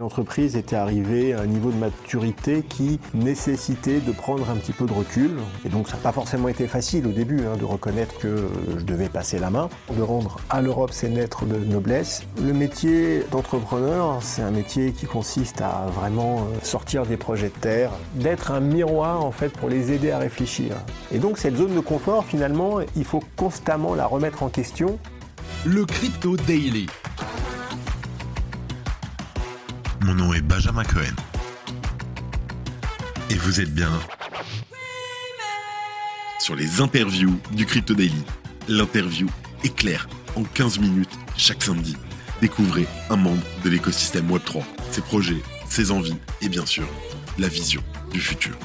L'entreprise était arrivée à un niveau de maturité qui nécessitait de prendre un petit peu de recul. Et donc ça n'a pas forcément été facile au début hein, de reconnaître que je devais passer la main, de rendre à l'Europe ses lettres de noblesse. Le métier d'entrepreneur, c'est un métier qui consiste à vraiment euh, sortir des projets de terre, d'être un miroir en fait pour les aider à réfléchir. Et donc cette zone de confort, finalement, il faut constamment la remettre en question. Le Crypto Daily mon nom est Benjamin Cohen. Et vous êtes bien sur les interviews du Crypto Daily. L'interview est claire en 15 minutes chaque samedi. Découvrez un membre de l'écosystème Web3, ses projets, ses envies et bien sûr la vision du futur.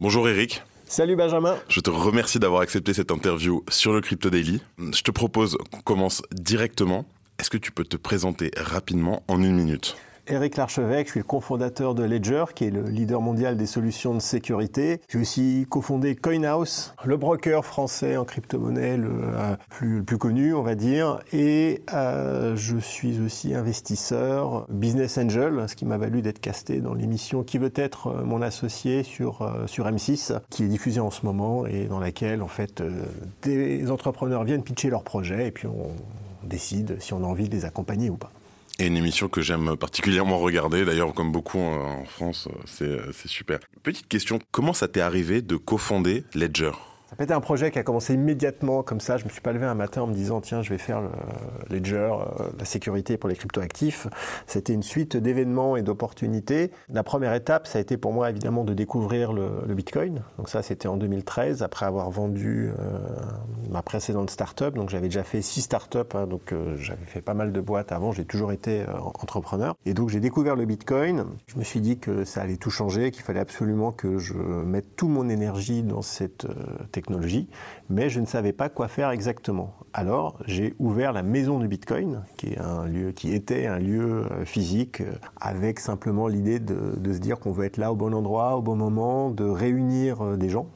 Bonjour Eric. Salut Benjamin. Je te remercie d'avoir accepté cette interview sur le Crypto Daily. Je te propose qu'on commence directement est-ce que tu peux te présenter rapidement en une minute? Eric Larchevêque, je suis le cofondateur de Ledger, qui est le leader mondial des solutions de sécurité. J'ai aussi cofondé CoinHouse, le broker français en crypto-monnaie le, euh, plus, connu, on va dire. Et euh, je suis aussi investisseur, business angel, ce qui m'a valu d'être casté dans l'émission Qui veut être euh, mon associé sur, sur M6, qui est diffusée en ce moment et dans laquelle, en fait, des entrepreneurs viennent pitcher leurs projets et puis on décide si on a envie de les accompagner ou pas. Et une émission que j'aime particulièrement regarder, d'ailleurs comme beaucoup en France, c'est super. Petite question, comment ça t'est arrivé de cofonder Ledger? Ça peut être un projet qui a commencé immédiatement comme ça. Je me suis pas levé un matin en me disant tiens je vais faire le ledger, euh, la sécurité pour les cryptoactifs. C'était une suite d'événements et d'opportunités. La première étape, ça a été pour moi évidemment de découvrir le, Bitcoin. Donc ça c'était en 2013 après avoir vendu euh, ma précédente startup. Donc j'avais déjà fait six startups, hein, donc euh, j'avais fait pas mal de boîtes avant. J'ai toujours été entrepreneur. Et donc j'ai découvert le Bitcoin. Je me suis dit que ça allait tout changer, qu'il fallait absolument que je mette toute mon énergie dans cette technologie, mais je ne savais pas quoi faire exactement. Alors j'ai ouvert la maison du Bitcoin, qui est un lieu qui était un lieu euh, physique, euh, avec simplement l'idée de, se dire qu'on veut être là au bon endroit, au bon moment, de réunir euh, des gens.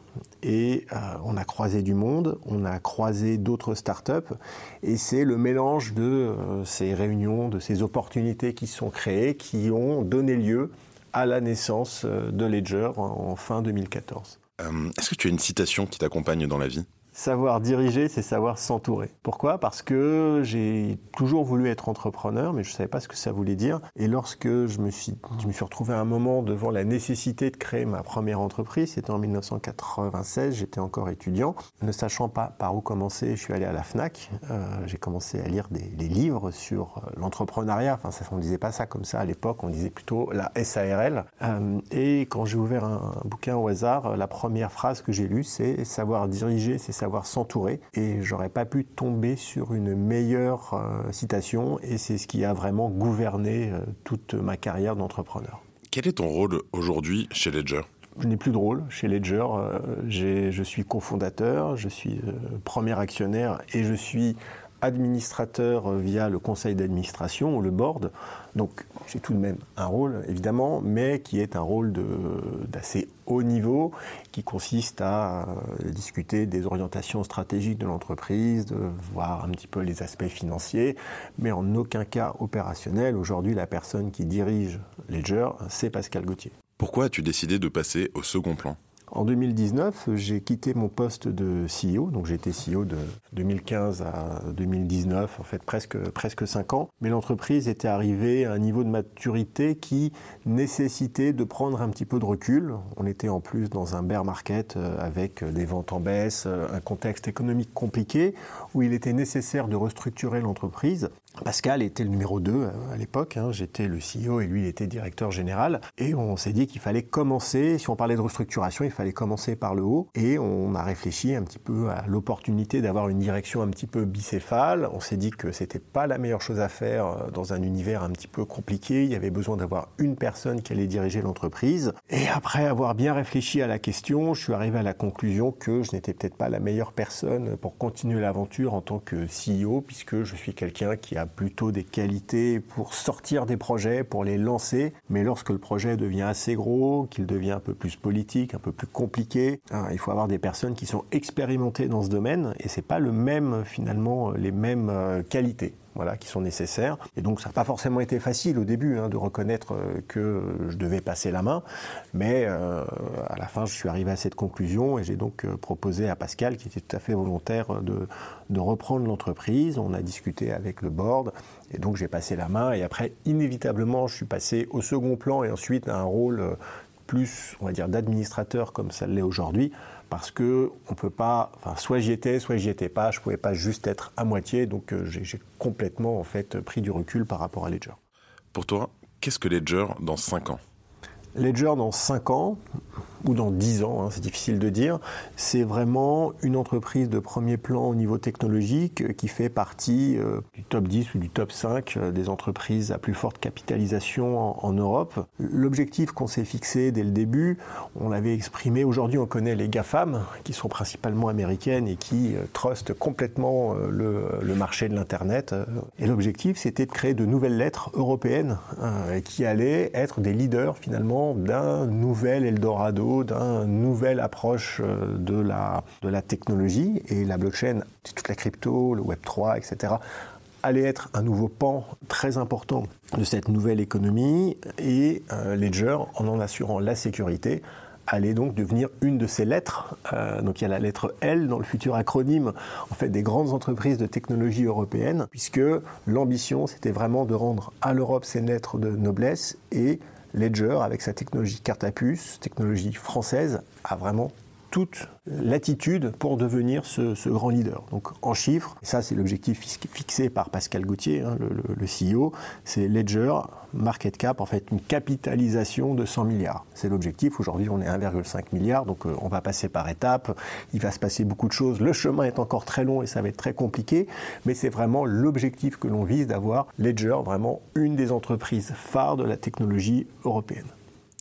Et on a croisé du monde, on a croisé d'autres startups, et c'est le mélange de ces réunions, de ces opportunités qui sont créées, qui ont donné lieu à la naissance de Ledger en fin 2014. Euh, est-ce que tu as une citation qui t'accompagne dans la vie? Savoir diriger, c'est savoir s'entourer. Pourquoi? Parce que j'ai toujours voulu être entrepreneur, mais je ne savais pas ce que ça voulait dire. Et lorsque je me suis, je me suis retrouvé à un moment devant la nécessité de créer ma première entreprise, c'était en 1996, j'étais encore étudiant. Ne sachant pas par où commencer, je suis allé à la FNAC. Euh, j'ai commencé à lire des, livres sur euh, l'entrepreneuriat. Enfin, ça, on ne disait pas ça comme ça à l'époque, on disait plutôt la SARL. Euh, et quand j'ai ouvert un, un, bouquin au hasard, la première phrase que j'ai lue, c'est savoir diriger, c'est savoir s'entourer. Et j'aurais pas pu tomber sur une meilleure euh, citation. Et c'est ce qui a vraiment gouverné euh, toute ma carrière d'entrepreneur. Quel est ton rôle aujourd'hui chez Ledger? Je n'ai plus de rôle chez Ledger. Euh, je suis cofondateur, je suis premier actionnaire et je suis administrateur via le conseil d'administration ou le board. Donc j'ai tout de même un rôle, évidemment, mais qui est un rôle d'assez haut niveau, qui consiste à euh, discuter des orientations stratégiques de l'entreprise, de voir un petit peu les aspects financiers, mais en aucun cas opérationnel. Aujourd'hui, la personne qui dirige Ledger, c'est Pascal Gauthier. Pourquoi as-tu décidé de passer au second plan? En 2019, j'ai quitté mon poste de CEO, donc j'ai été CEO de 2015 à 2019, en fait presque, presque 5 ans, mais l'entreprise était arrivée à un niveau de maturité qui nécessitait de prendre un petit peu de recul. On était en plus dans un bear market euh, avec des ventes en baisse, euh, un contexte économique compliqué, où il était nécessaire de restructurer l'entreprise. Pascal était le numéro 2 euh, à l'époque, hein. j'étais le CEO et lui il était directeur général, et on s'est dit qu'il fallait commencer, si on parlait de restructuration, il fallait commencer par le haut, et on a réfléchi un petit peu à l'opportunité d'avoir une direction un petit peu bicéphale, on s'est dit que c'était pas la meilleure chose à faire euh, dans un univers un petit peu compliqué, il y avait besoin d'avoir une personne qui allait diriger l'entreprise, et après avoir bien réfléchi à la question, je suis arrivé à la conclusion que je n'étais peut-être pas la meilleure personne pour continuer l'aventure en tant que CEO, puisque je suis quelqu'un qui a plutôt des qualités pour sortir des projets, pour les lancer. Mais lorsque le projet devient assez gros, qu'il devient un peu plus politique, un peu plus compliqué, hein, il faut avoir des personnes qui sont expérimentées dans ce domaine et c'est pas le même finalement les mêmes euh, qualités. Voilà, qui sont nécessaires. Et donc ça n'a pas forcément été facile au début hein, de reconnaître euh, que je devais passer la main, mais euh, à la fin je suis arrivé à cette conclusion et j'ai donc euh, proposé à Pascal, qui était tout à fait volontaire, de, de reprendre l'entreprise. On a discuté avec le board et donc j'ai passé la main et après inévitablement je suis passé au second plan et ensuite à un rôle plus, on va dire, d'administrateur comme ça l'est aujourd'hui, parce que on peut pas, enfin, soit j'y étais, soit j'y étais pas, je pouvais pas juste être à moitié, donc euh, j'ai complètement en fait pris du recul par rapport à Ledger. Pour toi, qu'est-ce que Ledger dans 5 ans? Ledger dans 5 ans, ou dans 10 ans, hein, c'est difficile de dire, c'est vraiment une entreprise de premier plan au niveau technologique euh, qui fait partie euh, du top 10 ou du top 5 euh, des entreprises à plus forte capitalisation en, Europe. L'objectif qu'on s'est fixé dès le début, on l'avait exprimé, aujourd'hui on connaît les GAFAM, qui sont principalement américaines et qui trustent complètement le, le, marché de l'Internet. Et l'objectif c'était de créer de nouvelles lettres européennes qui allaient être des leaders finalement d'un nouvel Eldorado d'une nouvelle approche euh, de la, de la technologie et la blockchain, toute la crypto, le Web 3, etc allait être un nouveau pan très important de cette nouvelle économie et euh, Ledger, en en assurant la sécurité, allait donc devenir une de ces lettres. Euh, donc il y a la lettre L dans le futur acronyme en fait des grandes entreprises de technologie européennes, puisque l'ambition c'était vraiment de rendre à l'Europe ses lettres de noblesse et Ledger, avec sa technologie carte à puce, technologie française, a vraiment toute l'attitude pour devenir ce, grand leader. Donc en chiffres, ça c'est l'objectif fixé par Pascal Gauthier, hein, le, CEO, c'est Ledger market cap, en fait une capitalisation de 100 milliards. C'est l'objectif. Aujourd'hui on est 1,5 milliard, donc euh, on va passer par étapes. Il va se passer beaucoup de choses. Le chemin est encore très long et ça va être très compliqué, mais c'est vraiment l'objectif que l'on vise d'avoir Ledger vraiment une des entreprises phares de la technologie européenne.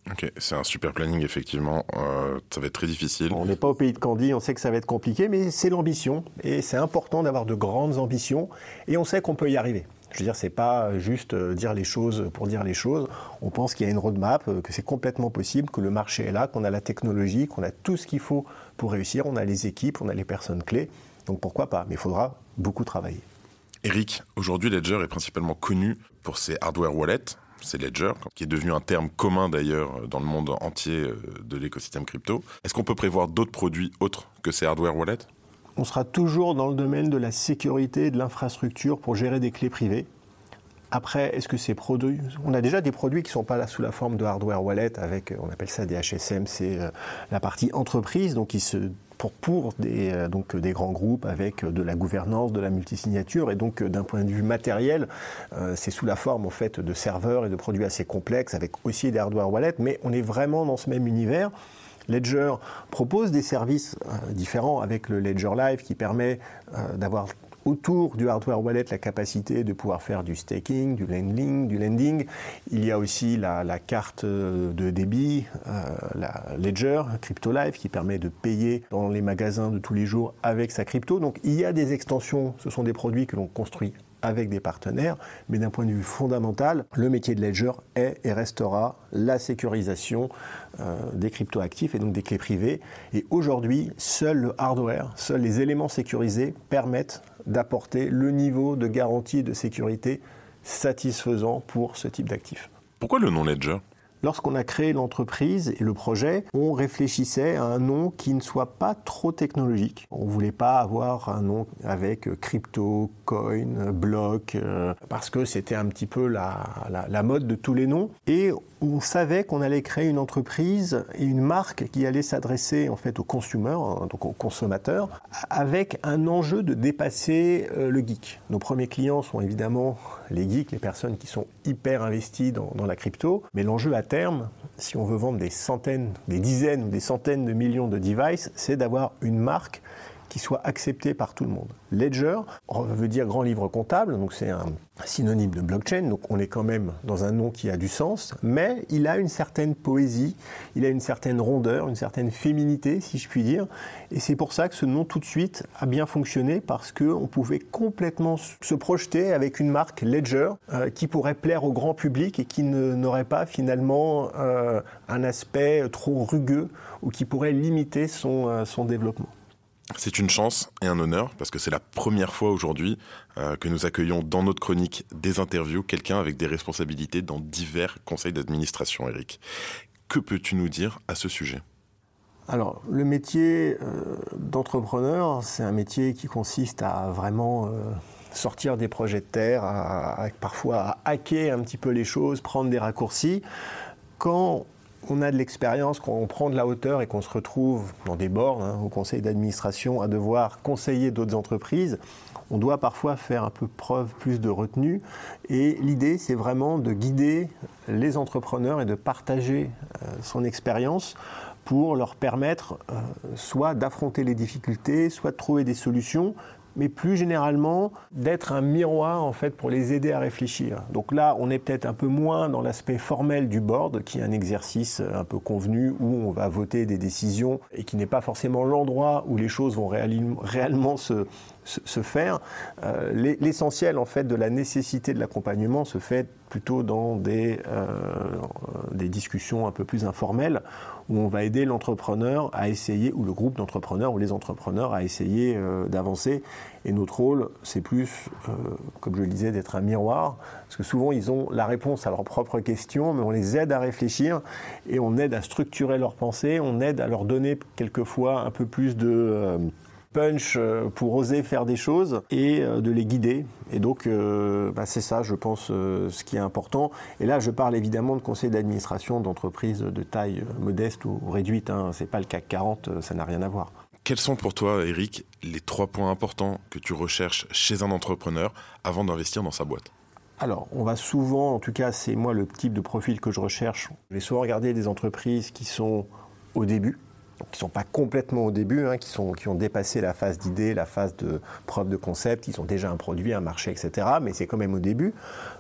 Ok, c'est un super planning, effectivement. Euh, ça va être très difficile. On n'est pas au pays de Candy, on sait que ça va être compliqué, mais c'est l'ambition. Et c'est important d'avoir de grandes ambitions. Et on sait qu'on peut y arriver. Je veux dire, c'est pas juste euh, dire les choses pour dire les choses. On pense qu'il y a une roadmap, euh, que c'est complètement possible, que le marché est là, qu'on a la technologie, qu'on a tout ce qu'il faut pour réussir. On a les équipes, on a les personnes clés. Donc pourquoi pas Mais il faudra beaucoup travailler. Eric, aujourd'hui Ledger est principalement connu pour ses hardware wallets, c'est Ledger, qui est devenu un terme commun d'ailleurs dans le monde entier euh, de l'écosystème crypto. Est-ce qu'on peut prévoir d'autres produits autres que ces hardware wallets? On sera toujours dans le domaine de la sécurité et de l'infrastructure pour gérer des clés privées. Après, est-ce que ces produits, on a déjà des produits qui ne sont pas là sous la forme de hardware wallet avec, on appelle ça des HSM, c'est euh, la partie entreprise, donc qui se pour, euh, donc, des grands groupes avec de la gouvernance, de la multisignature. Et donc, euh, d'un point de vue matériel, euh, c'est sous la forme en fait, de serveurs et de produits assez complexes avec aussi des hardware wallets. Mais on est vraiment dans ce même univers. Ledger propose des services différents avec le Ledger Live qui permet d'avoir autour du hardware wallet la capacité de pouvoir faire du staking, du lending, du lending. Il y a aussi la, carte de débit, euh, la Ledger, Crypto Live, qui permet de payer dans les magasins de tous les jours avec sa crypto. Donc il y a des extensions, ce sont des produits que l'on construit avec des partenaires, mais d'un point de vue fondamental, le métier de Ledger est et restera la sécurisation euh, des cryptoactifs et donc des clés privées. Et aujourd'hui, seul le hardware, seuls les éléments sécurisés permettent d'apporter le niveau de garantie de sécurité satisfaisant pour ce type d'actifs. Pourquoi le nom Ledger? Lorsqu'on a créé l'entreprise et le projet, on réfléchissait à un nom qui ne soit pas trop technologique. On ne voulait pas avoir un nom avec crypto, coin, block, euh, parce que c'était un petit peu la, la, mode de tous les noms. Et on savait qu'on allait créer une entreprise et une marque qui allait s'adresser en fait aux consommateurs, hein, aux consommateurs, avec un enjeu de dépasser euh, le geek. Nos premiers clients sont évidemment les geeks, les personnes qui sont hyper investies dans, dans la crypto, mais l'enjeu à terme, si on veut vendre des centaines, des dizaines ou des centaines de millions de devices, c'est d'avoir une marque qui soit accepté par tout le monde. Ledger veut dire grand livre comptable, donc c'est un synonyme de blockchain, donc on est quand même dans un nom qui a du sens, mais il a une certaine poésie, il a une certaine rondeur, une certaine féminité, si je puis dire, et c'est pour ça que ce nom tout de suite a bien fonctionné parce qu'on pouvait complètement se projeter avec une marque Ledger euh, qui pourrait plaire au grand public et qui n'aurait pas finalement euh, un aspect trop rugueux ou qui pourrait limiter son, euh, son développement. C'est une chance et un honneur parce que c'est la première fois aujourd'hui euh, que nous accueillons dans notre chronique des interviews quelqu'un avec des responsabilités dans divers conseils d'administration, Eric. Que peux-tu nous dire à ce sujet? Alors, le métier euh, d'entrepreneur, c'est un métier qui consiste à vraiment euh, sortir des projets de terre, à, parfois hacker un petit peu les choses, prendre des raccourcis. Quand on a de l'expérience, quand on prend de la hauteur et qu'on se retrouve dans des bornes, hein, au conseil d'administration, à devoir conseiller d'autres entreprises, on doit parfois faire un peu preuve plus de retenue. Et l'idée, c'est vraiment de guider les entrepreneurs et de partager euh, son expérience pour leur permettre euh, soit d'affronter les difficultés, soit de trouver des solutions, mais plus généralement d'être un miroir en fait pour les aider à réfléchir. Donc là, on est peut-être un peu moins dans l'aspect formel du board, qui est un exercice un peu convenu où on va voter des décisions et qui n'est pas forcément l'endroit où les choses vont réellement se, se, faire. Euh, l'essentiel en fait de la nécessité de l'accompagnement se fait plutôt dans des, euh, des discussions un peu plus informelles où on va aider l'entrepreneur à essayer, ou le groupe d'entrepreneurs, ou les entrepreneurs à essayer euh, d'avancer. Et notre rôle, c'est plus, comme je le disais, d'être un miroir, parce que souvent ils ont la réponse à leurs propres questions, mais on les aide à réfléchir et on aide à structurer leurs pensées, on aide à leur donner quelquefois un peu plus de punch euh, pour oser faire des choses et euh, de les guider. Et donc, euh, bah, c'est ça, je pense, ce qui est important. Et là, je parle évidemment de conseils d'administration d'entreprises de taille modeste ou réduite. Hein. C'est pas le CAC 40, ça n'a rien à voir. Quels sont pour toi, Eric, les trois points importants que tu recherches chez un entrepreneur avant d'investir dans sa boîte? Alors, on va souvent, en tout cas, c'est moi le type de profil que je recherche. Je vais souvent regarder des entreprises qui sont au début, qui ne sont pas complètement au début, hein, qui, ont dépassé la phase d'idée, la phase de preuve de concept, ils ont déjà un produit, un marché, etc. Mais c'est quand même au début.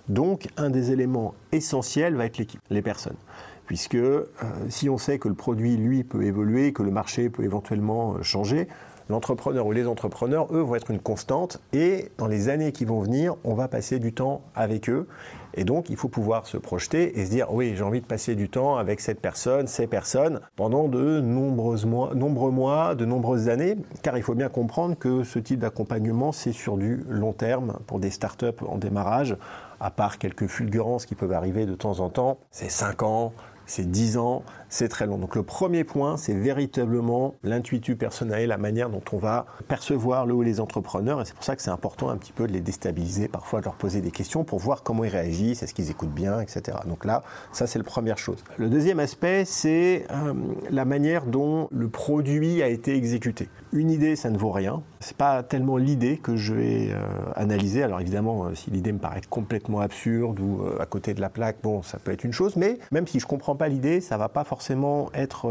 Donc, un des éléments essentiels va être l'équipe, les personnes. Puisque euh, si on sait que le produit, lui, peut évoluer, que le marché peut éventuellement euh, changer, l'entrepreneur ou les entrepreneurs, eux, vont être une constante. Et dans les années qui vont venir, on va passer du temps avec eux. Et donc, il faut pouvoir se projeter et se dire, oui, j'ai envie de passer du temps avec cette personne, ces personnes, pendant de nombreux mois, de nombreuses années, car il faut bien comprendre que ce type d'accompagnement, c'est sur du long terme pour des startups en démarrage, à part quelques fulgurances qui peuvent arriver de temps en temps, c'est 5 ans, c'est 10 ans, c'est très long. Donc le premier point, c'est véritablement l'intuitu personnel, la manière dont on va percevoir le ou les entrepreneurs. Et c'est pour ça que c'est important un petit peu de les déstabiliser, parfois de leur poser des questions pour voir comment ils réagissent, est-ce qu'ils écoutent bien, etc. Donc là, ça c'est la première chose. Le deuxième aspect, c'est euh, la manière dont le produit a été exécuté. Une idée, ça ne vaut rien. C'est pas tellement l'idée que je vais euh, analyser. Alors évidemment, euh, si l'idée me paraît complètement absurde ou à côté de la plaque, bon, ça peut être une chose. Mais même si je comprends pas l'idée, ça va pas forcément être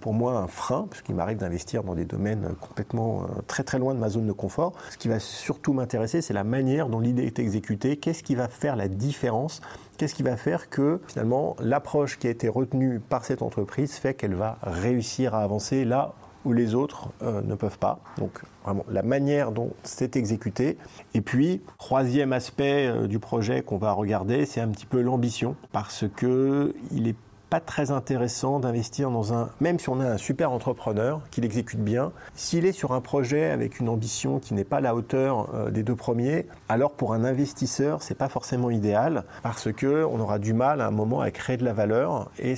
pour moi un frein, puisqu'il m'arrive d'investir dans des domaines complètement très très loin de ma zone de confort. Ce qui va surtout m'intéresser, c'est la manière dont l'idée est exécutée. Qu'est-ce qui va faire la différence? Qu'est-ce qui va faire que finalement l'approche qui a été retenue par cette entreprise fait qu'elle va réussir à avancer là les autres euh, ne peuvent pas. Donc vraiment la manière dont c'est exécuté. Et puis, troisième aspect euh, du projet qu'on va regarder, c'est un petit peu l'ambition, parce que il pas très intéressant d'investir dans un, même si on a un super entrepreneur qui l'exécute bien, s'il est sur un projet avec une ambition qui n'est pas à la hauteur euh, des deux premiers, alors pour un investisseur, c'est pas forcément idéal parce que on aura du mal à un moment à créer de la valeur et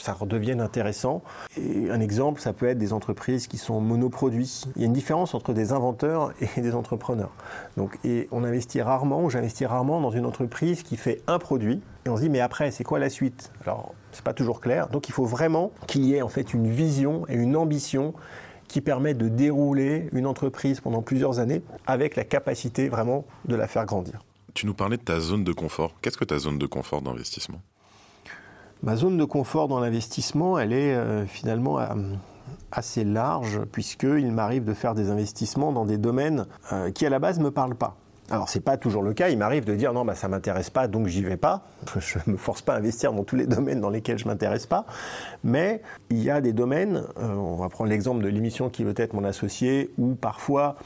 ça redevienne intéressant. Un exemple, ça peut être des entreprises qui sont monoproduits. Il y a une différence entre des inventeurs et des entrepreneurs. Donc, et on investit rarement, ou j'investis rarement dans une entreprise qui fait un produit, et on se dit, mais après, c'est quoi la suite? Alors, c'est pas toujours clair. Donc, il faut vraiment qu'il y ait en fait une vision et une ambition qui permet de dérouler une entreprise pendant plusieurs années avec la capacité vraiment de la faire grandir. Tu nous parlais de ta zone de confort. Qu'est-ce que ta zone de confort d'investissement? Ma zone de confort dans l'investissement, elle est euh, finalement euh, assez large, puisqu'il m'arrive de faire des investissements dans des domaines euh, qui à la base ne me parlent pas. Alors c'est pas toujours le cas, il m'arrive de dire non bah ça m'intéresse pas donc j'y vais pas. Je me force pas à investir dans tous les domaines dans lesquels je m'intéresse pas, mais il y a des domaines, on va prendre l'exemple de l'émission qui veut être mon associé où parfois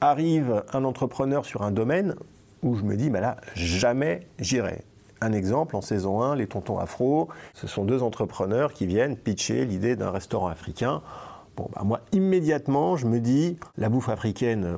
arrive un entrepreneur sur un domaine où je me dis bah là jamais j'irai. Un exemple, en saison 1, les tontons afro, ce sont deux entrepreneurs qui viennent pitcher l'idée d'un restaurant africain. Bon, bah, moi, immédiatement, je me dis, la bouffe africaine,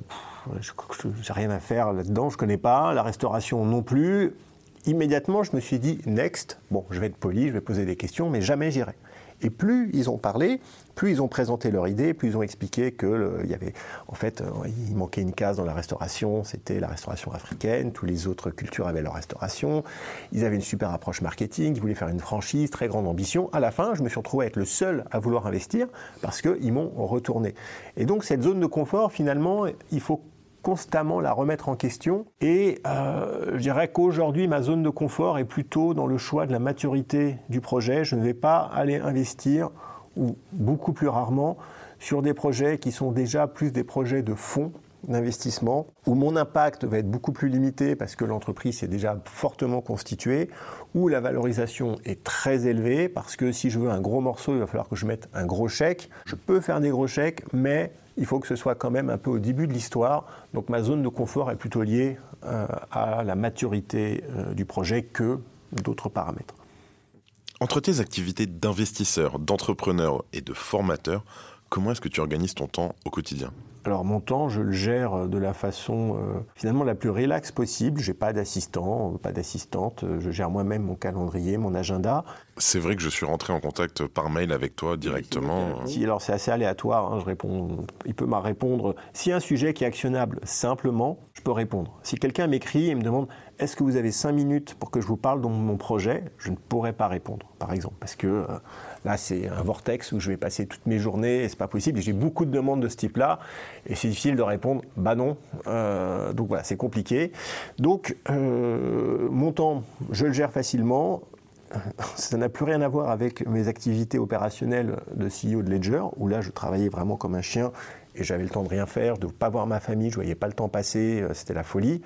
je n'ai rien à faire là-dedans, je connais pas, la restauration non plus. Immédiatement, je me suis dit, next, bon, je vais être poli, je vais poser des questions, mais jamais j'irai. Et plus ils ont parlé, plus ils ont présenté leur idée, plus ils ont expliqué que y avait, en fait, euh, il manquait une case dans la restauration, c'était la restauration africaine. Toutes les autres cultures avaient leur restauration. Ils avaient une super approche marketing. Ils voulaient faire une franchise, très grande ambition. À la fin, je me suis retrouvé à être le seul à vouloir investir parce qu'ils m'ont retourné. Et donc cette zone de confort, finalement, il faut constamment la remettre en question. Et euh, je dirais qu'aujourd'hui, ma zone de confort est plutôt dans le choix de la maturité du projet. Je ne vais pas aller investir, ou beaucoup plus rarement, sur des projets qui sont déjà plus des projets de fonds d'investissement, où mon impact va être beaucoup plus limité parce que l'entreprise est déjà fortement constituée, où la valorisation est très élevée, parce que si je veux un gros morceau, il va falloir que je mette un gros chèque. Je peux faire des gros chèques, mais il faut que ce soit quand même un peu au début de l'histoire. Donc ma zone de confort est plutôt liée euh, à la maturité euh, du projet que d'autres paramètres. Entre tes activités d'investisseur, d'entrepreneur et de formateur, comment est-ce que tu organises ton temps au quotidien? Alors mon temps, je le gère de la façon euh, finalement la plus relaxe possible. J'ai pas d'assistant, pas d'assistante. Je gère moi-même mon calendrier, mon agenda. C'est vrai que je suis rentré en contact par mail avec toi directement. Si, alors c'est assez aléatoire. Hein, je réponds. Il peut m'en répondre. Si un sujet qui est actionnable simplement, répondre. Si quelqu'un m'écrit et me demande est-ce que vous avez cinq minutes pour que je vous parle de mon projet, je ne pourrais pas répondre, par exemple, parce que euh, Là, c'est un vortex où je vais passer toutes mes journées et c'est pas possible. J'ai beaucoup de demandes de ce type-là et c'est difficile de répondre bah non. Euh, donc voilà, c'est compliqué. Donc, euh, mon temps, je le gère facilement. Ça n'a plus rien à voir avec mes activités opérationnelles de CEO de Ledger, où là, je travaillais vraiment comme un chien et j'avais le temps de rien faire, de ne pas voir ma famille, je voyais pas le temps passer, euh, c'était la folie.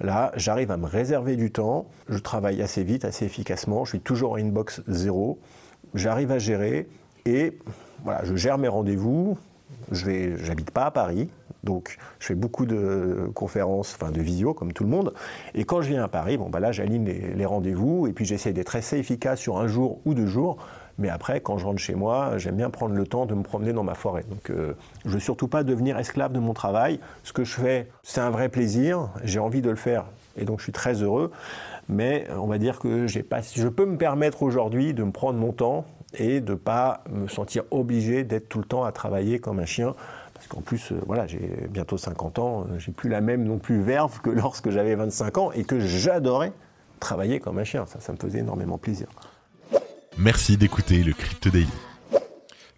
Là, j'arrive à me réserver du temps, je travaille assez vite, assez efficacement, je suis toujours en inbox zéro j'arrive à gérer et voilà, je gère mes rendez-vous. Je vais, j'habite pas à Paris, donc je fais beaucoup de conférences, enfin de visio comme tout le monde. Et quand je viens à Paris, bon bah là j'aligne les, rendez-vous et puis j'essaie d'être assez efficace sur un jour ou deux jours. Mais après, quand je rentre chez moi, j'aime bien prendre le temps de me promener dans ma forêt. Donc, euh, je veux surtout pas devenir esclave de mon travail. Ce que je fais, c'est un vrai plaisir. J'ai envie de le faire, et donc je suis très heureux mais on va dire que je peux me permettre aujourd'hui de me prendre mon temps et de ne pas me sentir obligé d'être tout le temps à travailler comme un chien. Parce qu'en plus, euh, voilà, j'ai bientôt 50 ans, euh, j'ai plus la même non plus verve que lorsque j'avais 25 ans et que j'adorais travailler comme un chien. Ça me faisait énormément plaisir. Merci d'écouter le Crypto Daily.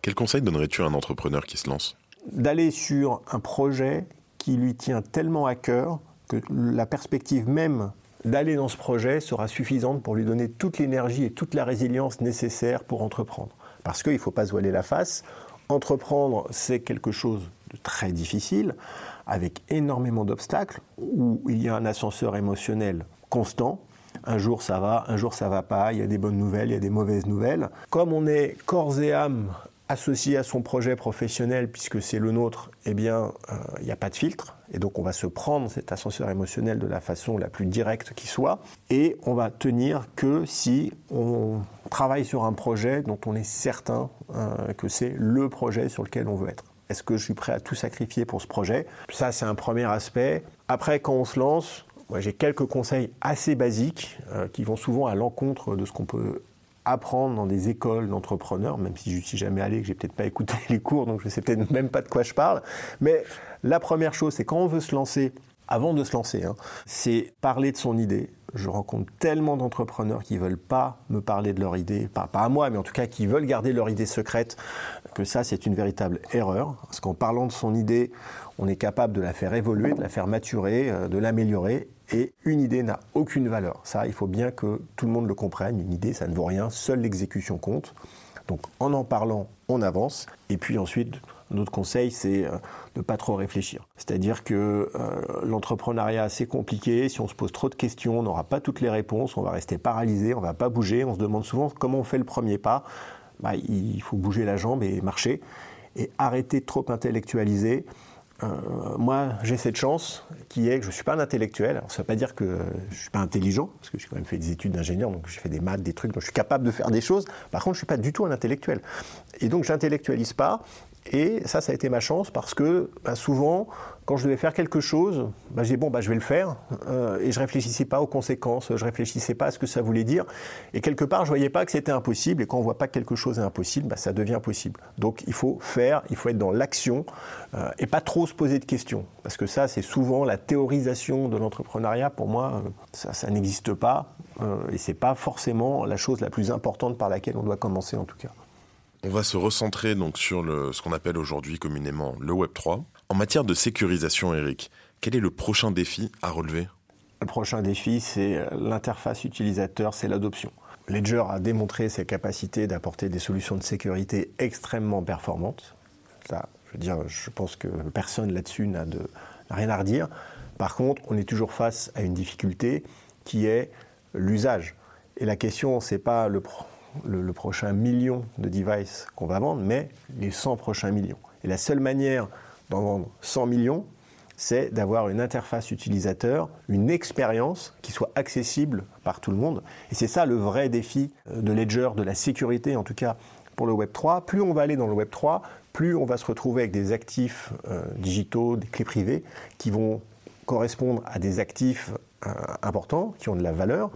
Quel conseil donnerais-tu à un entrepreneur qui se lance? D'aller sur un projet qui lui tient tellement à cœur que la perspective même d'aller dans ce projet sera suffisante pour lui donner toute l'énergie et toute la résilience nécessaires pour entreprendre. Parce qu'il ne faut pas se voiler la face. Entreprendre, c'est quelque chose de très difficile, avec énormément d'obstacles, où il y a un ascenseur émotionnel constant. Un jour ça va, un jour ça va pas, il y a des bonnes nouvelles, il y a des mauvaises nouvelles. Comme on est corps et âme associé à son projet professionnel, puisque c'est le nôtre, eh bien, euh, il n'y a pas de filtre. Et donc, on va se prendre cet ascenseur émotionnel de la façon la plus directe qui soit. Et on va tenir que si on travaille sur un projet dont on est certain euh, que c'est le projet sur lequel on veut être. Est-ce que je suis prêt à tout sacrifier pour ce projet? Ça, c'est un premier aspect. Après, quand on se lance, moi, j'ai quelques conseils assez basiques euh, qui vont souvent à l'encontre de ce qu'on peut apprendre dans des écoles d'entrepreneurs, même si je suis jamais allé, que j'ai peut-être pas écouté les cours, donc je sais peut-être même pas de quoi je parle. Mais la première chose, c'est quand on veut se lancer, avant de se lancer, hein, c'est parler de son idée. Je rencontre tellement d'entrepreneurs qui veulent pas me parler de leur idée, pas, pas à moi, mais en tout cas qui veulent garder leur idée secrète, que ça c'est une véritable erreur. Parce qu'en parlant de son idée, on est capable de la faire évoluer, de la faire maturer, euh, de l'améliorer. Et une idée n'a aucune valeur. Ça, il faut bien que tout le monde le comprenne. Une idée, ça ne vaut rien. Seule l'exécution compte. Donc en en parlant, on avance. Et puis ensuite, notre conseil, c'est euh, de ne pas trop réfléchir. C'est-à-dire que euh, l'entrepreneuriat, c'est compliqué. Si on se pose trop de questions, on n'aura pas toutes les réponses. On va rester paralysé, on ne va pas bouger. On se demande souvent comment on fait le premier pas. Bah, il faut bouger la jambe et marcher. Et arrêter de trop intellectualiser. Euh, moi, j'ai cette chance qui est que je ne suis pas un intellectuel. ça ne veut pas dire que je ne suis pas intelligent, parce que j'ai quand même fait des études d'ingénieur, donc j'ai fait des maths, des trucs, donc je suis capable de faire des choses. Par contre, je ne suis pas du tout un intellectuel. Et donc, j'intellectualise pas. Et ça, ça a été ma chance parce que bah, souvent, quand je devais faire quelque chose, bah, je disais bon, bah, je vais le faire. Euh, et je réfléchissais pas aux conséquences, je réfléchissais pas à ce que ça voulait dire. Et quelque part, je voyais pas que c'était impossible. Et quand on voit pas que quelque chose est impossible, bah, ça devient possible. Donc il faut faire, il faut être dans l'action euh, et pas trop se poser de questions. Parce que ça, c'est souvent la théorisation de l'entrepreneuriat. Pour moi, euh, ça, ça n'existe pas. et c'est pas forcément la chose la plus importante par laquelle on doit commencer en tout cas. On va se recentrer donc sur ce qu'on appelle aujourd'hui communément le Web 3. En matière de sécurisation, Eric, quel est le prochain défi à relever? Le prochain défi, c'est l'interface utilisateur, c'est l'adoption. Ledger a démontré ses capacités d'apporter des solutions de sécurité extrêmement performantes. Je pense que personne là-dessus n'a rien à redire. Par contre, on est toujours face à une difficulté qui est l'usage. Et la question, c'est pas le, le, prochain million de devices qu'on va vendre, mais les 100 prochains millions. Et la seule manière d'en vendre 100 millions, c'est d'avoir une interface utilisateur, une expérience qui soit accessible par tout le monde. Et c'est ça le vrai défi euh, de Ledger, de la sécurité en tout cas pour le Web 3. Plus on va aller dans le Web 3, plus on va se retrouver avec des actifs euh, digitaux, des clés privées, qui vont correspondre à des actifs euh, importants, qui ont de la valeur,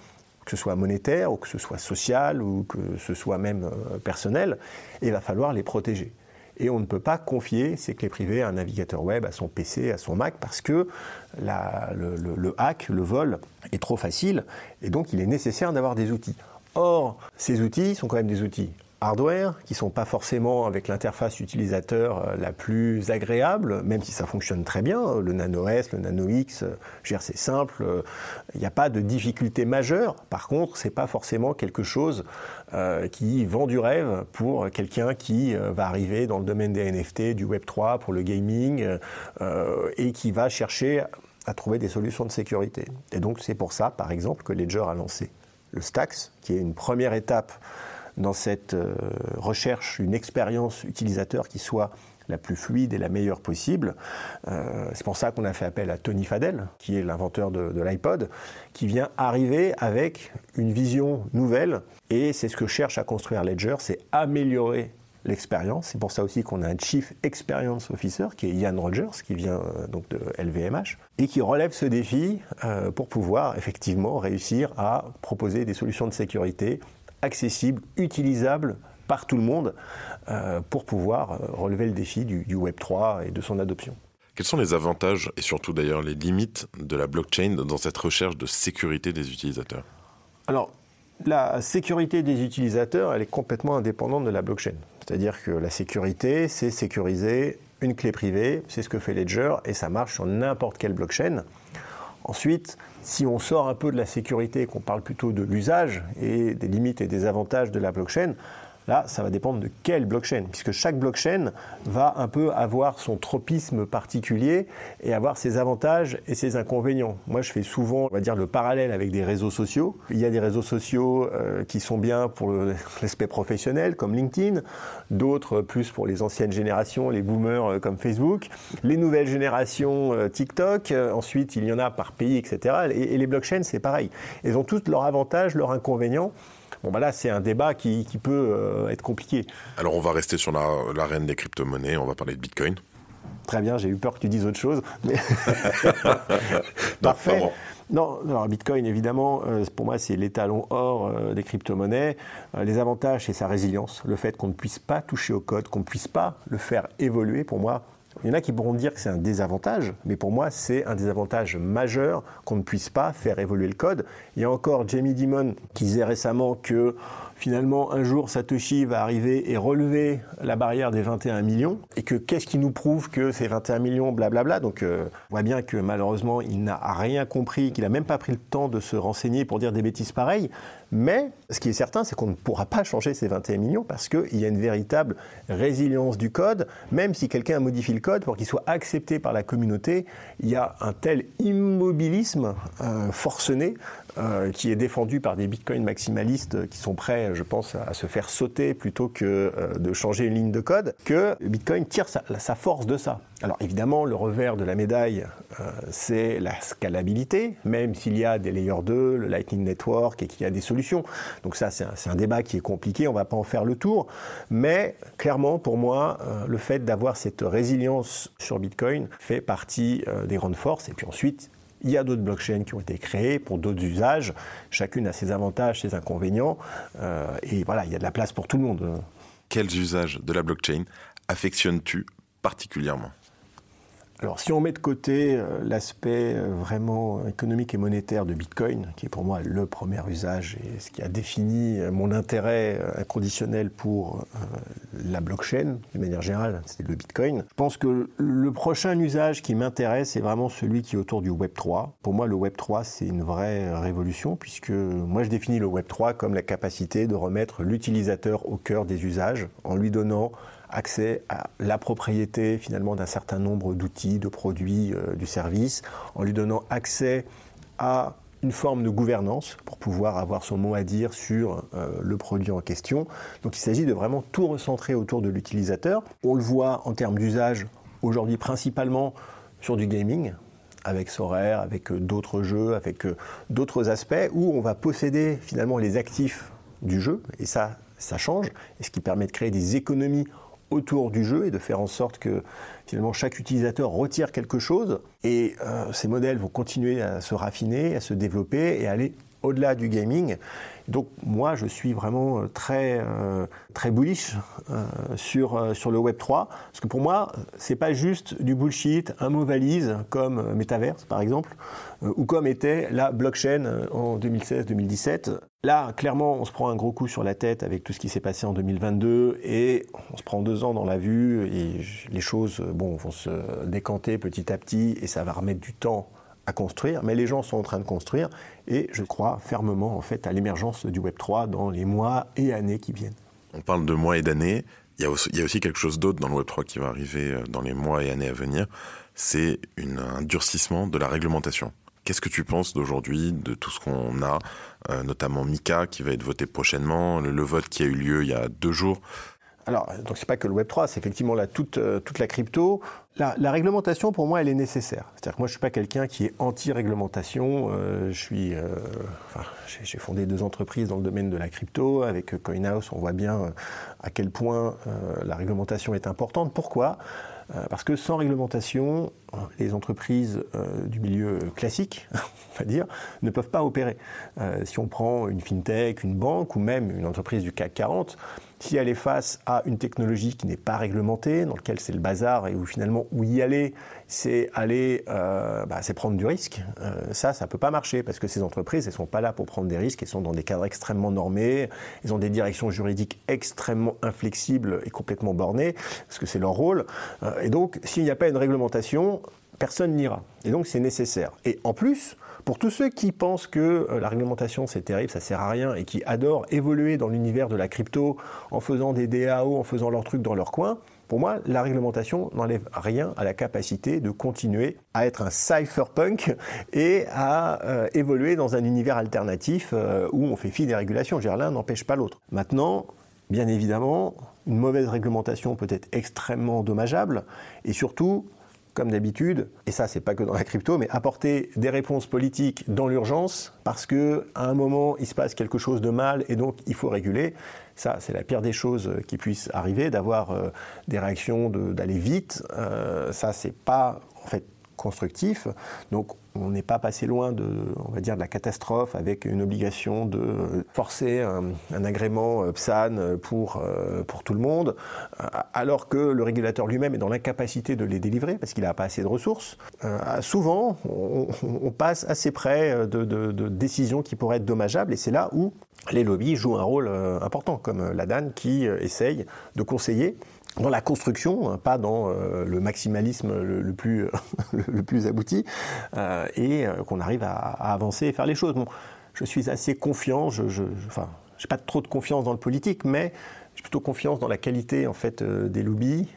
que ce soit monétaire ou que ce soit social ou que ce soit même euh, personnel, il va falloir les protéger. Et on ne peut pas confier ces clés privées à un navigateur web, à son PC, à son Mac, parce que le, hack, le vol est trop facile, et donc il est nécessaire d'avoir des outils. Or, ces outils sont quand même des outils hardware qui sont pas forcément avec l'interface utilisateur euh, la plus agréable, même si ça fonctionne très bien. Le Nano S, le Nano X, euh, c'est simple, euh, il n'y a pas de difficulté majeure. Par contre, c'est pas forcément quelque chose qui vend du rêve pour quelqu'un qui va arriver dans le domaine des NFT, du Web 3, pour le gaming, et qui va chercher à trouver des solutions de sécurité. Et donc c'est pour ça, par exemple, que Ledger a lancé le Stax, qui est une première étape dans cette euh, recherche une expérience utilisateur qui soit la plus fluide et la meilleure possible. Euh, c'est pour ça qu'on a fait appel à Tony Fadell, qui est l'inventeur de, l'iPod, qui vient arriver avec une vision nouvelle. Et c'est ce que cherche à construire Ledger, c'est améliorer l'expérience. C'est pour ça aussi qu'on a un Chief Experience Officer qui est Ian Rogers, qui vient euh, donc de LVMH, et qui relève ce défi pour pouvoir effectivement réussir à proposer des solutions de sécurité accessible, utilisable par tout le monde euh, pour pouvoir euh, relever le défi du, Web 3 et de son adoption. Quels sont les avantages et surtout d'ailleurs les limites de la blockchain dans cette recherche de sécurité des utilisateurs? Alors, la sécurité des utilisateurs, elle est complètement indépendante de la blockchain. C'est-à-dire que la sécurité, c'est sécuriser une clé privée, c'est ce que fait Ledger, et ça marche sur n'importe quelle blockchain. Ensuite, si on sort un peu de la sécurité qu'on parle plutôt de l'usage et des limites et des avantages de la blockchain, Là, ça va dépendre de quelle blockchain, puisque chaque blockchain va un peu avoir son tropisme particulier et avoir ses avantages et ses inconvénients. Moi, je fais souvent, on va dire, le parallèle avec des réseaux sociaux. Il y a des réseaux sociaux euh, qui sont bien pour l'aspect professionnel, comme LinkedIn, d'autres plus pour les anciennes générations, les boomers euh, comme Facebook, les nouvelles générations euh, TikTok, ensuite il y en a par pays, etc. Et, les blockchains, c'est pareil. Ils ont tous leurs avantages, leurs inconvénients. Bon, bah là, c'est un débat qui, peut euh, être compliqué. Alors, on va rester sur l'arène des crypto-monnaies, on va parler de Bitcoin. Très bien, j'ai eu peur que tu dises autre chose. Mais... Parfait. Non, alors Bitcoin, évidemment, euh, pour moi, c'est l'étalon or euh, des crypto-monnaies. les avantages, c'est sa résilience, le fait qu'on ne puisse pas toucher au code, qu'on ne puisse pas le faire évoluer. Pour moi, il y en a qui pourront dire que c'est un désavantage, mais pour moi, c'est un désavantage majeur qu'on ne puisse pas faire évoluer le code. Il y a encore Jamie Dimon qui disait récemment que finalement, un jour, Satoshi va arriver et relever la barrière des 21 millions, et que qu'est-ce qui nous prouve que ces 21 millions, blablabla. Donc, euh, on voit bien que malheureusement, il n'a rien compris, qu'il n'a même pas pris le temps de se renseigner pour dire des bêtises pareilles. Mais ce qui est certain, c'est qu'on ne pourra pas changer ces 21 millions parce qu'il y a une véritable résilience du code. Même si quelqu'un modifie le code pour qu'il soit accepté par la communauté, il y a un tel immobilisme euh, forcené euh, qui est défendu par des bitcoins maximalistes qui sont prêts, je pense, à se faire sauter plutôt que euh, de changer une ligne de code, que Bitcoin tire sa, force de ça. Alors évidemment, le revers de la médaille, c'est la scalabilité, même s'il y a des layers 2, le Lightning Network et qu'il y a des solutions. Donc ça, c'est un, débat qui est compliqué, on ne va pas en faire le tour. Mais clairement, pour moi, le fait d'avoir cette résilience sur Bitcoin fait partie des grandes forces. Et puis ensuite, il y a d'autres blockchains qui ont été créées pour d'autres usages. Chacune a ses avantages, ses inconvénients. Euh, et voilà, il y a de la place pour tout le monde. Quels usages de la blockchain affectionnes-tu particulièrement? Alors, si on met de côté euh, l'aspect euh, vraiment économique et monétaire de Bitcoin, qui est pour moi le premier usage et ce qui a défini euh, mon intérêt inconditionnel pour la blockchain, de manière générale, c'est le Bitcoin, je pense que le prochain usage qui m'intéresse est vraiment celui qui est autour du Web 3. Pour moi, le Web 3, c'est une vraie révolution, puisque moi, je définis le Web 3 comme la capacité de remettre l'utilisateur au cœur des usages en lui donnant accès à la propriété finalement d'un certain nombre d'outils, de produits, euh, du service, en lui donnant accès à une forme de gouvernance pour pouvoir avoir son mot à dire sur euh, le produit en question. Donc il s'agit de vraiment tout recentrer autour de l'utilisateur. On le voit en termes d'usage aujourd'hui principalement sur du gaming, avec Sorare, avec euh, d'autres jeux, avec d'autres aspects, où on va posséder finalement les actifs du jeu, et ça, ça change, et ce qui permet de créer des économies autour du jeu et de faire en sorte que finalement chaque utilisateur retire quelque chose. Et euh, ces modèles vont continuer à se raffiner, à se développer et aller au-delà du gaming. Donc moi, je suis vraiment euh, très, euh, très bullish euh, sur, sur le Web 3, parce que pour moi, c'est pas juste du bullshit, un mot valise comme Metaverse par exemple, ou comme était la blockchain en 2016-2017. Là, clairement, on se prend un gros coup sur la tête avec tout ce qui s'est passé en 2022 et on se prend deux ans dans la vue et les choses bon, vont se décanter petit à petit et ça va remettre du temps à construire, mais les gens sont en train de construire et je crois fermement en fait à l'émergence du Web 3 dans les mois et années qui viennent. On parle de mois et d'années. Il y, a aussi, il y a aussi quelque chose d'autre dans le Web 3 qui va arriver euh, dans les mois et années à venir. C'est un durcissement de la réglementation. Qu'est-ce que tu penses d'aujourd'hui, de tout ce qu'on a, euh, notamment Mika qui va être voté prochainement, le, vote qui a eu lieu il y a deux jours? Alors, donc c'est pas que le Web 3, c'est effectivement là toute, euh, toute la crypto. La, réglementation, pour moi, elle est nécessaire. C'est-à-dire que moi, je suis pas quelqu'un qui est anti-réglementation. Euh, euh, j'ai fondé deux entreprises dans le domaine de la crypto. Avec CoinHouse, on voit bien à quel point la réglementation est importante. Pourquoi? Parce que sans réglementation, les entreprises du milieu classique, on va dire, ne peuvent pas opérer. si on prend une fintech, une banque ou même une entreprise du CAC 40, si elle est face à une technologie qui n'est pas réglementée, dans laquelle c'est le bazar et où finalement où y aller, c'est aller, euh, bah, c'est prendre du risque. Euh, ça, ça peut pas marcher parce que ces entreprises, elles sont pas là pour prendre des risques. Elles sont dans des cadres extrêmement normés. Elles ont des directions juridiques extrêmement inflexibles et complètement bornées parce que c'est leur rôle. Euh, et donc, s'il n'y a pas une réglementation, personne n'ira. Et donc, c'est nécessaire. Et en plus, pour tous ceux qui pensent que euh, la réglementation c'est terrible, ça sert à rien et qui adorent évoluer dans l'univers de la crypto en faisant des DAO, en faisant leurs trucs dans leur coin, pour moi, la réglementation n'enlève rien à la capacité de continuer à être un cypherpunk et à euh, évoluer dans un univers alternatif euh, où on fait fi des régulations. l'un n'empêche pas l'autre. Maintenant, bien évidemment, une mauvaise réglementation peut être extrêmement dommageable et surtout, d'habitude, et ça c'est pas que dans la crypto, mais apporter des réponses politiques dans l'urgence parce que à un moment il se passe quelque chose de mal et donc il faut réguler. Ça c'est la pire des choses qui puissent arriver, d'avoir euh, des réactions, d'aller vite. Euh, ça c'est pas en fait constructif. Donc on n'est pas passé loin de, on va dire, de la catastrophe avec une obligation de forcer un, agrément euh, PSAN pour, euh, pour tout le monde, euh, alors que le régulateur lui-même est dans l'incapacité de les délivrer parce qu'il n'a pas assez de ressources. souvent, on, passe assez près de, de, décisions qui pourraient être dommageables et c'est là où les lobbies jouent un rôle important, comme la DAN qui essaye de conseiller dans la construction, hein, pas dans euh, le maximalisme le, plus, le plus abouti, euh, et euh, qu'on arrive à, avancer et faire les choses. Bon, je suis assez confiant, je, je, enfin, j'ai pas trop de confiance dans le politique, mais j'ai plutôt confiance dans la qualité en fait des lobbies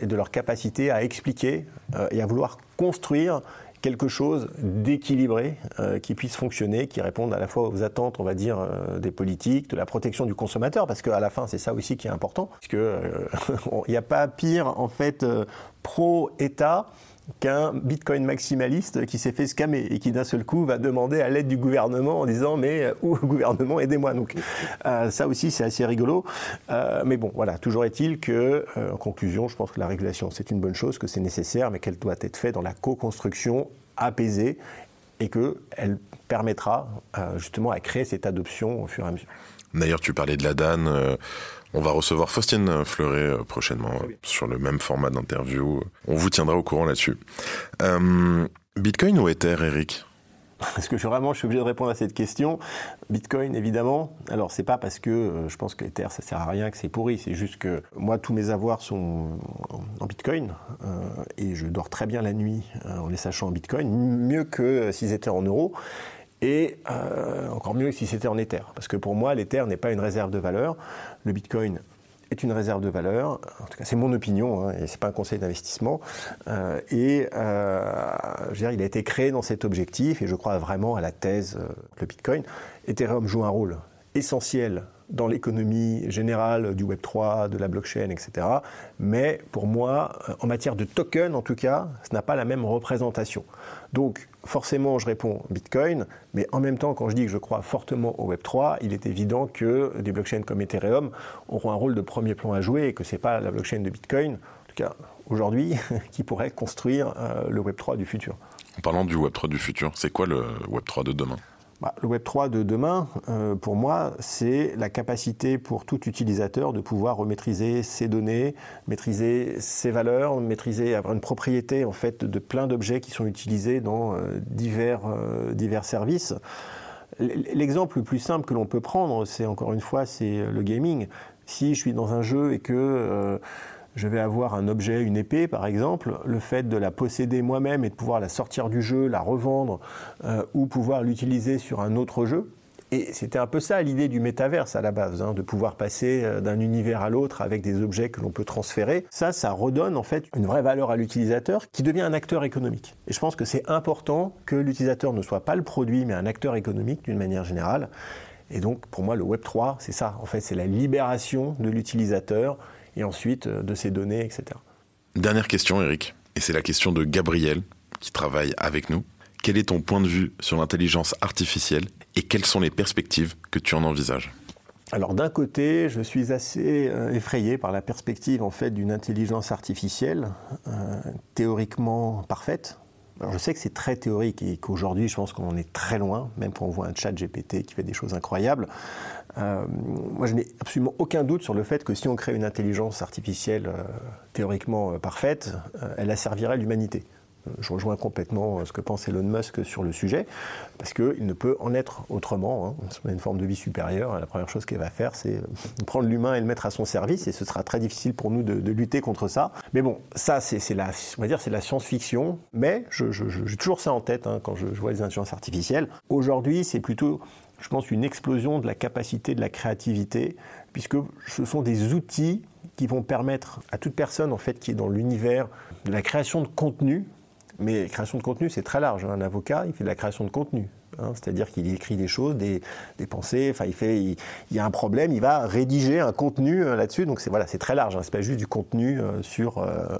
et de leur capacité à expliquer et à vouloir construire quelque chose d'équilibré euh, qui puisse fonctionner, qui réponde à la fois aux attentes, on va dire, euh, des politiques, de la protection du consommateur, parce qu'à la fin, c'est ça aussi qui est important, parce qu'il n'y a pas pire, en fait, pro-État qu'un Bitcoin maximaliste qui s'est fait scammer et qui d'un seul coup va demander à l'aide du gouvernement en disant mais euh, où gouvernement aidez-moi donc euh, ça aussi c'est assez rigolo euh, mais bon voilà toujours est-il que en conclusion je pense que la régulation c'est une bonne chose que c'est nécessaire mais qu'elle doit être faite dans la co-construction apaisée et qu'elle permettra justement à créer cette adoption au fur et à mesure. D'ailleurs, tu parlais de la DAN. On va recevoir Faustine Fleuret euh, prochainement sur le même format d'interview. On vous tiendra au courant là-dessus. Euh, Bitcoin ou Ether, Eric est-ce que je, vraiment je suis obligé de répondre à cette question Bitcoin, évidemment. Alors, c'est pas parce que euh, je pense que Ether, ça sert à rien, que c'est pourri. C'est juste que moi, tous mes avoirs sont en Bitcoin et je dors très bien la nuit en les sachant en Bitcoin, mieux que s'ils étaient en euros et euh, encore mieux si c'était en Ether. Parce que pour moi, l'Ether n'est pas une réserve de valeur. Le Bitcoin est une réserve de valeur. En tout cas, c'est mon opinion, hein, et c'est pas un conseil d'investissement. Euh, et euh, je veux dire, il a été créé dans cet objectif, et je crois vraiment à la thèse euh, le Bitcoin. Ethereum joue un rôle essentiel dans l'économie générale du Web3, de la blockchain, etc. Mais pour moi, en matière de token, en tout cas, ce n'a pas la même représentation. Donc, forcément, je réponds Bitcoin, mais en même temps, quand je dis que je crois fortement au Web3, il est évident que des blockchains comme Ethereum auront un rôle de premier plan à jouer et que ce n'est pas la blockchain de Bitcoin, en tout cas aujourd'hui, qui pourrait construire euh, le Web3 du futur. En parlant du Web3 du futur, c'est quoi le Web3 de demain? Bah, le Web 3 de demain, euh, pour moi, c'est la capacité pour tout utilisateur de pouvoir remaîtriser ses données, maîtriser ses valeurs, maîtriser, avoir une propriété en fait de plein d'objets qui sont utilisés dans euh, divers, euh, divers services. L'exemple le plus simple que l'on peut prendre, c'est encore une fois, c'est le gaming. Si je suis dans un jeu et que je vais avoir un objet, une épée par exemple, le fait de la posséder moi-même et de pouvoir la sortir du jeu, la revendre euh, ou pouvoir l'utiliser sur un autre jeu. Et c'était un peu ça l'idée du métaverse à la base, hein, de pouvoir passer euh, d'un univers à l'autre avec des objets que l'on peut transférer. Ça, ça redonne en fait une vraie valeur à l'utilisateur qui devient un acteur économique. Et je pense que c'est important que l'utilisateur ne soit pas le produit, mais un acteur économique d'une manière générale. Et donc, pour moi, le Web 3, c'est ça. En fait, c'est la libération de l'utilisateur et ensuite euh, de ces données, etc. Dernière question, Eric, et c'est la question de Gabriel, qui travaille avec nous. Quel est ton point de vue sur l'intelligence artificielle et quelles sont les perspectives que tu en envisages? Alors d'un côté, je suis assez euh, effrayé par la perspective en fait d'une intelligence artificielle euh, théoriquement parfaite, je sais que c'est très théorique et qu'aujourd'hui, je pense qu'on en est très loin, même quand on voit un chat GPT qui fait des choses incroyables. Euh, moi, je n'ai absolument aucun doute sur le fait que si on crée une intelligence artificielle euh, théoriquement euh, parfaite, elle asservirait l'humanité je rejoins complètement euh, ce que pense Elon Musk sur le sujet, parce qu'il ne peut en être autrement. Hein. On a une forme de vie supérieure. La première chose qu'il va faire, c'est prendre l'humain et le mettre à son service, et ce sera très difficile pour nous de, lutter contre ça. Mais bon, ça, c'est la, on va dire, c'est la science-fiction. Mais j'ai toujours ça en tête hein, quand je, je, vois les intelligences artificielles. Aujourd'hui, c'est plutôt, je pense, une explosion de la capacité de la créativité, puisque ce sont des outils qui vont permettre à toute personne en fait qui est dans l'univers de la création de contenu mais création de contenu, c'est très large. Hein. Un avocat, il fait de la création de contenu. Hein. C'est-à-dire qu'il écrit des choses, des, pensées, enfin, il, fait, il, y a un problème, il va rédiger un contenu euh, là-dessus. Donc, c'est voilà, très large. Hein. C'est pas juste du contenu euh, sur. Euh,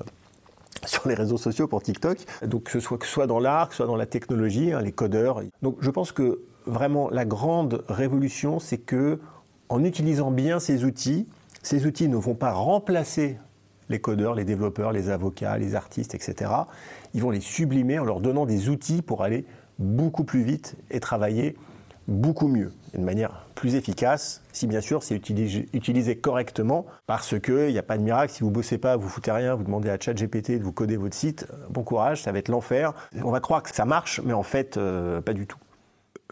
sur les réseaux sociaux pour TikTok. Donc, que ce soit, dans l'art, que ce soit dans la technologie, les codeurs. Donc, je pense que vraiment la grande révolution, c'est que en utilisant bien ces outils, ces outils ne vont pas remplacer les codeurs, les développeurs, les avocats, les artistes, etc ils vont les sublimer en leur donnant des outils pour aller beaucoup plus vite et travailler beaucoup mieux, d'une manière plus efficace, si bien sûr c'est utilisé, correctement, parce qu'il n'y a pas de miracle, si vous bossez pas, vous foutez rien, vous demandez à ChatGPT de vous coder votre site, bon courage, ça va être l'enfer. On va croire que ça marche, mais en fait, euh, pas du tout.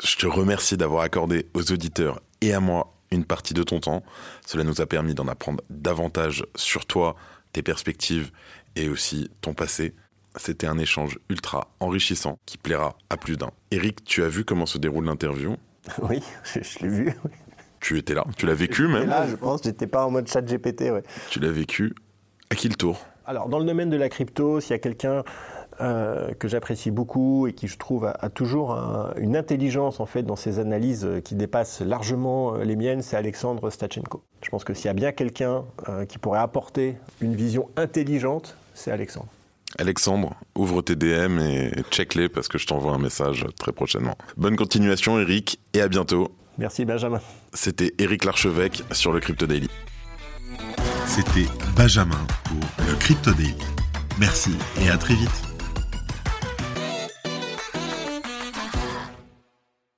Je te remercie d'avoir accordé aux auditeurs et à moi une partie de ton temps. Cela nous a permis d'en apprendre davantage sur toi, tes perspectives et aussi ton passé. C'était un échange ultra enrichissant qui plaira à plus d'un. Eric, tu as vu comment se déroule l'interview? Oui, je, l'ai vu. Tu étais là, tu l'as vécu même? Là, je pense, j'étais pas en mode chat GPT, ouais. Tu l'as vécu. À qui le tour? Alors, dans le domaine de la crypto, s'il y a quelqu'un euh, que j'apprécie beaucoup et qui, je trouve, a, toujours une intelligence en fait dans ses analyses qui dépasse largement les miennes, c'est Alexandre Stachenko. Je pense que s'il y a bien quelqu'un qui pourrait apporter une vision intelligente, c'est Alexandre. Alexandre, ouvre tes DM et check-les parce que je t'envoie un message très prochainement. Bonne continuation Eric et à bientôt. Merci Benjamin. C'était Eric Larchevêque sur le Crypto Daily. C'était Benjamin pour le Crypto Daily. Merci et à très vite.